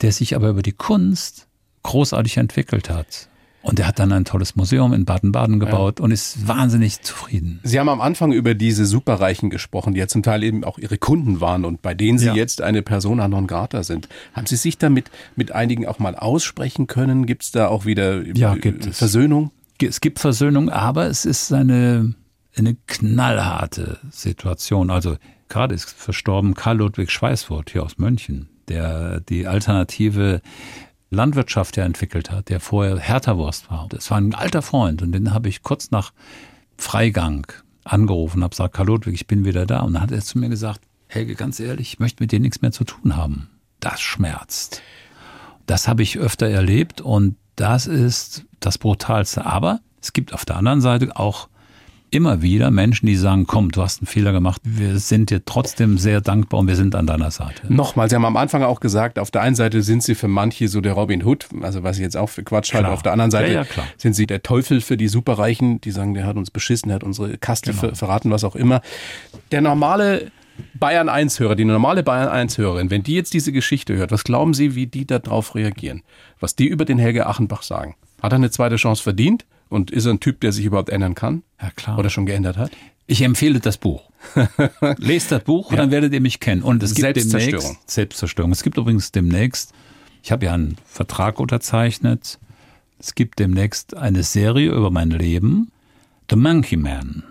der sich aber über die Kunst großartig entwickelt hat. Und er hat dann ein tolles Museum in Baden-Baden gebaut und ist wahnsinnig zufrieden. Sie haben am Anfang über diese Superreichen gesprochen, die ja zum Teil eben auch Ihre Kunden waren und bei denen Sie Ja. jetzt eine Persona non grata sind. Haben Sie sich damit mit einigen auch mal aussprechen können? Gibt es da auch wieder Ja, äh, gibt es. Versöhnung? Es gibt Versöhnung, aber es ist eine, eine knallharte Situation. Also gerade ist verstorben Karl Ludwig Schweißfurt hier aus München, der die alternative Landwirtschaft ja entwickelt hat, der vorher Hertha-Wurst war. Das war ein alter Freund und den habe ich kurz nach Freigang angerufen, habe gesagt, Karl Ludwig, ich bin wieder da. Und dann hat er zu mir gesagt, Helge, ganz ehrlich, ich möchte mit dir nichts mehr zu tun haben. Das schmerzt. Das habe ich öfter erlebt und das ist das Brutalste. Aber es gibt auf der anderen Seite auch immer wieder Menschen, die sagen, komm, du hast einen Fehler gemacht, wir sind dir trotzdem sehr dankbar und wir sind an deiner Seite. Nochmal, Sie haben am Anfang auch gesagt, auf der einen Seite sind Sie für manche so der Robin Hood, also was ich jetzt auch für Quatsch halte, auf der anderen Seite Ja, ja, klar. sind Sie der Teufel für die Superreichen, die sagen, der hat uns beschissen, der hat unsere Kaste Genau. ver verraten, was auch immer. Der normale Bayern 1-Hörer, die normale Bayern 1-Hörerin, wenn die jetzt diese Geschichte hört, was glauben Sie, wie die darauf reagieren? Was die über den Helge Achenbach sagen? Hat er eine zweite Chance verdient? Und ist er ein Typ, der sich überhaupt ändern kann? Ja, klar. Oder schon geändert hat? Ich empfehle das Buch. [laughs] Lest das Buch, dann werdet ihr mich kennen. Und es gibt Selbstzerstörung. demnächst Selbstzerstörung. Es gibt übrigens demnächst, ich habe ja einen Vertrag unterzeichnet, es gibt demnächst eine Serie über mein Leben, The Monkey Man.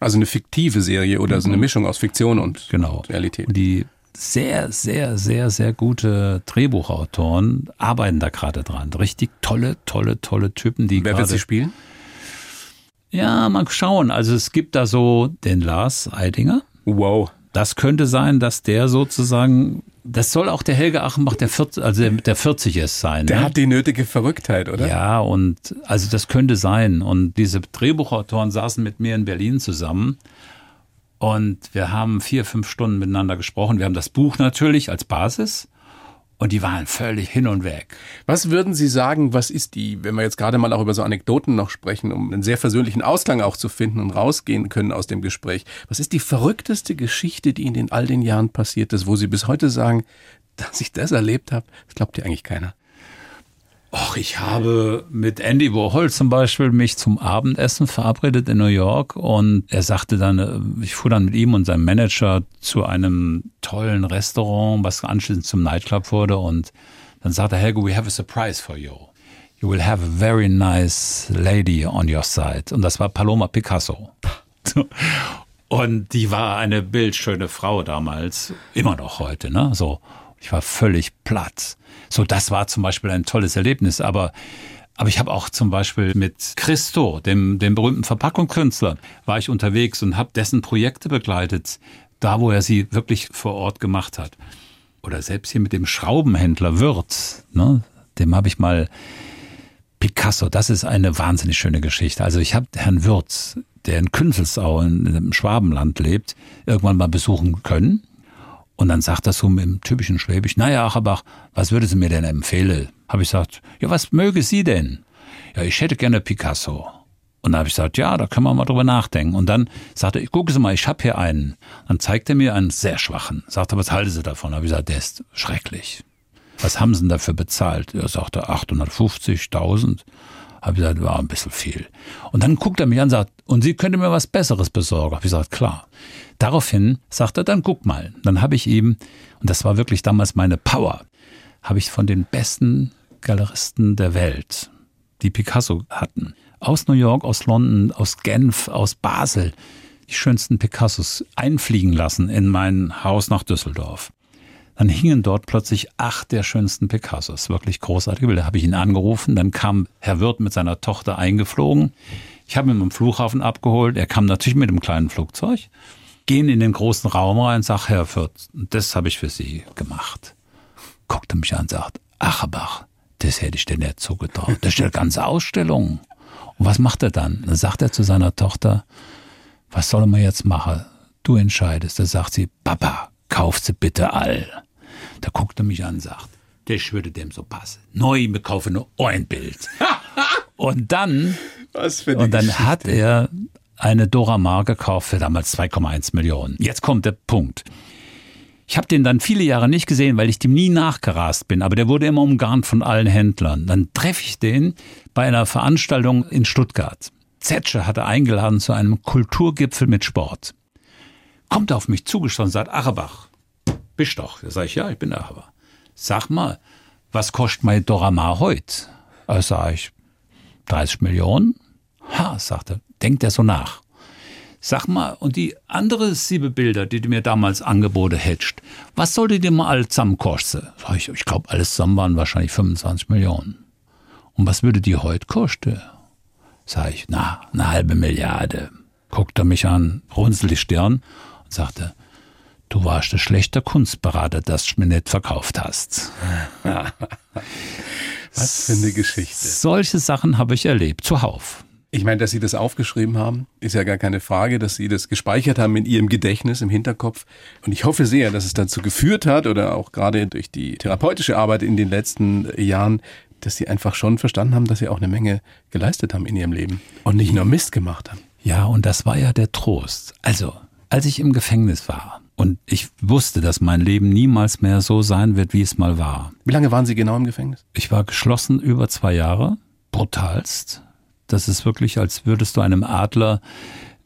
Also eine fiktive Serie oder so eine Mischung aus Fiktion und Genau. Realität. Und die sehr, sehr, sehr, sehr gute Drehbuchautoren arbeiten da gerade dran. Richtig tolle, tolle, tolle Typen, die Wer wird sie spielen? Ja, mal schauen. Also es gibt da so den Lars Eidinger. Wow. Das könnte sein, dass der sozusagen, das soll auch der Helge Achenbach, der 40, also der, der 40 ist sein. Der ne? hat die nötige Verrücktheit, oder? Ja, und also das könnte sein. Und diese Drehbuchautoren saßen mit mir in Berlin zusammen. Und wir haben vier, fünf Stunden miteinander gesprochen. Wir haben das Buch natürlich als Basis. Und die waren völlig hin und weg. Was würden Sie sagen, was ist die, wenn wir jetzt gerade mal auch über so Anekdoten noch sprechen, um einen sehr versöhnlichen Ausklang auch zu finden und rausgehen können aus dem Gespräch, was ist die verrückteste Geschichte, die Ihnen in all den Jahren passiert ist, wo Sie bis heute sagen, dass ich das erlebt habe, das glaubt ja eigentlich keiner. Och, ich habe mit Andy Warhol zum Beispiel mich zum Abendessen verabredet in New York und er sagte dann, äh, ich fuhr dann mit ihm und seinem Manager zu einem tollen Restaurant, was anschließend zum Nightclub wurde und dann sagte Helge, we have a surprise for you. You will have a very nice lady on your side. Und das war Paloma Picasso. Und die war eine bildschöne Frau damals, immer noch heute, ne? So. Ich war völlig platt. So, das war zum Beispiel ein tolles Erlebnis. Aber, aber ich habe auch zum Beispiel mit Christo, dem, dem berühmten Verpackungskünstler, war ich unterwegs und habe dessen Projekte begleitet, da wo er sie wirklich vor Ort gemacht hat. Oder selbst hier mit dem Schraubenhändler Wirth, ne? dem habe ich mal Picasso, das ist eine wahnsinnig schöne Geschichte. Also ich habe Herrn Wirth, der in Künzelsau im Schwabenland lebt, irgendwann mal besuchen können. Und dann sagt er so dem typischen Schwäbisch, naja, Achabach, was würde Sie mir denn empfehlen? Habe ich gesagt, ja, was möge Sie denn? Ja, ich hätte gerne Picasso. Und dann habe ich gesagt, ja, da können wir mal drüber nachdenken. Und dann sagte er, gucken Sie mal, ich habe hier einen. Dann zeigt er mir einen sehr schwachen. Sagte, was halten Sie davon? Habe ich gesagt, der ist schrecklich. Was haben Sie denn dafür bezahlt? Er sagte, 850.000. Habe ich gesagt, war ein bisschen viel. Und dann guckt er mich an und sagt, und Sie können mir was Besseres besorgen? Habe ich gesagt, klar. Daraufhin sagt er, dann guck mal. Dann habe ich ihm, und das war wirklich damals meine Power, habe ich von den besten Galeristen der Welt, die Picasso hatten, aus New York, aus London, aus Genf, aus Basel, die schönsten Picassos einfliegen lassen in mein Haus nach Düsseldorf. Dann hingen dort plötzlich acht der schönsten Picassos. Wirklich großartige Bilder. Habe ich ihn angerufen. Dann kam Herr Wirth mit seiner Tochter eingeflogen. Ich habe ihn am Flughafen abgeholt. Er kam natürlich mit dem kleinen Flugzeug gehen in den großen Raum rein und sag, Herr Fürth, das habe ich für Sie gemacht. Guckte mich an und sagt, Achabach, das hätte ich dir nicht zugetraut. Das ist eine ganze Ausstellung. Und was macht er dann? Dann sagt er zu seiner Tochter, was soll man jetzt machen? Du entscheidest. Da sagt sie, Papa, kauf sie bitte all. Da guckt er mich an und sagt, das würde dem so passen. Neu, wir kaufen nur ein Bild. [laughs] und dann, und dann hat er eine Dora Maar gekauft für damals 2,1 Millionen. Jetzt kommt der Punkt. Ich habe den dann viele Jahre nicht gesehen, weil ich dem nie nachgerast bin, aber der wurde immer umgarnt von allen Händlern. Dann treffe ich den bei einer Veranstaltung in Stuttgart. Zetsche hatte eingeladen zu einem Kulturgipfel mit Sport. Kommt auf mich und sagt, Achabach, bist doch. Da sage ich, ja, ich bin Achabach. Sag mal, was kostet mein Dorama heute? Da sage ich, 30 Millionen. Ha, sagte, denkt er so nach. Sag mal, und die andere sieben Bilder, die du mir damals angeboten hättest, was sollte dir mal alles zusammen kosten? Sag ich, ich glaube, alles zusammen waren wahrscheinlich 25 Millionen. Und was würde die heute kosten? Sag ich, na, eine halbe Milliarde. Guckt er mich an, runzelt die Stirn sagte, du warst ein schlechter Kunstberater, dass du mir nicht verkauft hast. [laughs] was für eine Geschichte. Solche Sachen habe ich erlebt, zuhauf. Ich meine, dass Sie das aufgeschrieben haben, ist ja gar keine Frage, dass Sie das gespeichert haben in Ihrem Gedächtnis, im Hinterkopf. Und ich hoffe sehr, dass es dazu geführt hat oder auch gerade durch die therapeutische Arbeit in den letzten Jahren, dass Sie einfach schon verstanden haben, dass Sie auch eine Menge geleistet haben in Ihrem Leben und nicht nur Mist gemacht haben. Ja, und das war ja der Trost. Also, als ich im Gefängnis war und ich wusste, dass mein Leben niemals mehr so sein wird, wie es mal war. Wie lange waren Sie genau im Gefängnis? Ich war geschlossen über zwei Jahre, brutalst das ist wirklich, als würdest du einem Adler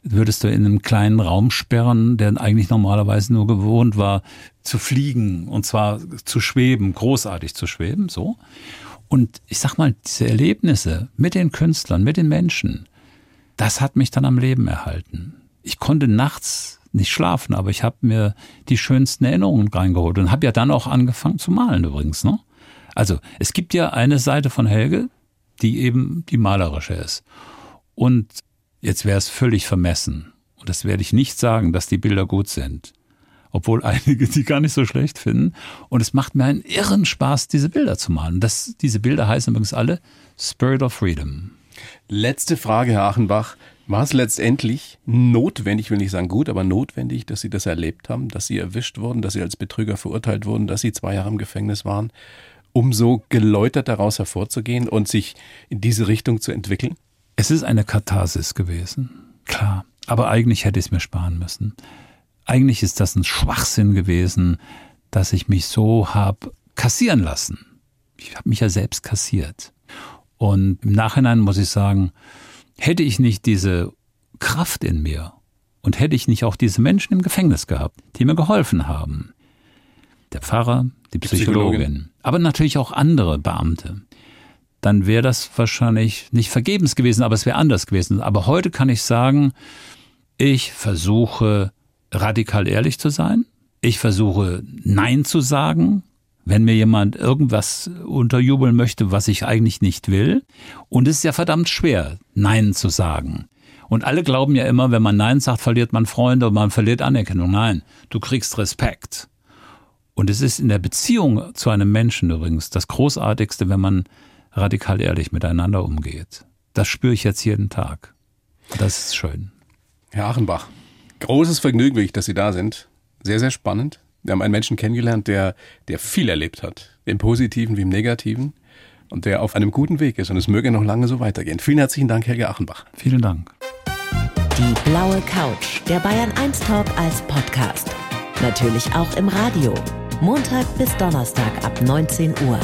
würdest du in einem kleinen Raum sperren, der eigentlich normalerweise nur gewohnt war, zu fliegen und zwar zu schweben, großartig zu schweben, so. Und ich sag mal, diese Erlebnisse mit den Künstlern, mit den Menschen, das hat mich dann am Leben erhalten. Ich konnte nachts nicht schlafen, aber ich habe mir die schönsten Erinnerungen reingeholt und habe ja dann auch angefangen zu malen übrigens. Ne? Also es gibt ja eine Seite von Helge, die eben die malerische ist. Und jetzt wäre es völlig vermessen. Und das werde ich nicht sagen, dass die Bilder gut sind. Obwohl einige die gar nicht so schlecht finden. Und es macht mir einen irren Spaß, diese Bilder zu malen. Das, diese Bilder heißen übrigens alle Spirit of Freedom. Letzte Frage, Herr Achenbach. War es letztendlich notwendig, will nicht sagen gut, aber notwendig, dass Sie das erlebt haben, dass Sie erwischt wurden, dass Sie als Betrüger verurteilt wurden, dass Sie zwei Jahre im Gefängnis waren um so geläutert daraus hervorzugehen und sich in diese Richtung zu entwickeln? Es ist eine Katharsis gewesen, klar. Aber eigentlich hätte ich es mir sparen müssen. Eigentlich ist das ein Schwachsinn gewesen, dass ich mich so habe kassieren lassen. Ich habe mich ja selbst kassiert. Und im Nachhinein muss ich sagen, hätte ich nicht diese Kraft in mir und hätte ich nicht auch diese Menschen im Gefängnis gehabt, die mir geholfen haben, der Pfarrer, die Psychologin, Psychologin. aber natürlich auch andere Beamte, dann wäre das wahrscheinlich nicht vergebens gewesen, aber es wäre anders gewesen. Aber heute kann ich sagen, ich versuche radikal ehrlich zu sein. Ich versuche Nein zu sagen, wenn mir jemand irgendwas unterjubeln möchte, was ich eigentlich nicht will. Und es ist ja verdammt schwer, Nein zu sagen. Und alle glauben ja immer, wenn man Nein sagt, verliert man Freunde und man verliert Anerkennung. Nein, du kriegst Respekt. Und es ist in der Beziehung zu einem Menschen übrigens das Großartigste, wenn man radikal ehrlich miteinander umgeht. Das spüre ich jetzt jeden Tag. Das ist schön. Herr Achenbach, großes Vergnügen, dass Sie da sind. Sehr, sehr spannend. Wir haben einen Menschen kennengelernt, der, der viel erlebt hat. Im Positiven wie im Negativen. Und der auf einem guten Weg ist. Und es möge noch lange so weitergehen. Vielen herzlichen Dank, Helge Achenbach. Vielen Dank. Die blaue Couch, der Bayern 1 Talk als Podcast. Natürlich auch im Radio. Montag bis Donnerstag ab 19 Uhr.